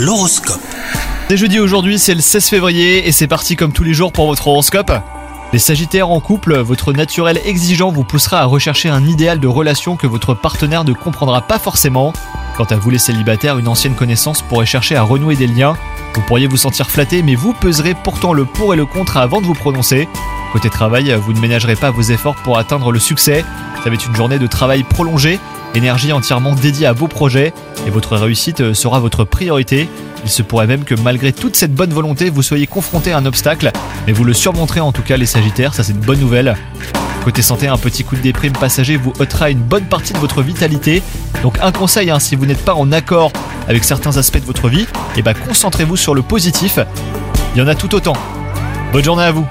L'horoscope. C'est jeudi aujourd'hui, c'est le 16 février et c'est parti comme tous les jours pour votre horoscope. Les Sagittaires en couple, votre naturel exigeant vous poussera à rechercher un idéal de relation que votre partenaire ne comprendra pas forcément. Quant à vous les célibataires, une ancienne connaissance pourrait chercher à renouer des liens. Vous pourriez vous sentir flatté, mais vous peserez pourtant le pour et le contre avant de vous prononcer. Côté travail, vous ne ménagerez pas vos efforts pour atteindre le succès. Ça va être une journée de travail prolongée, énergie entièrement dédiée à vos projets, et votre réussite sera votre priorité. Il se pourrait même que malgré toute cette bonne volonté, vous soyez confronté à un obstacle, mais vous le surmonterez en tout cas les Sagittaires, ça c'est une bonne nouvelle. Côté santé, un petit coup de déprime passager vous ôtera une bonne partie de votre vitalité. Donc un conseil, hein, si vous n'êtes pas en accord avec certains aspects de votre vie, eh ben concentrez-vous sur le positif. Il y en a tout autant. Bonne journée à vous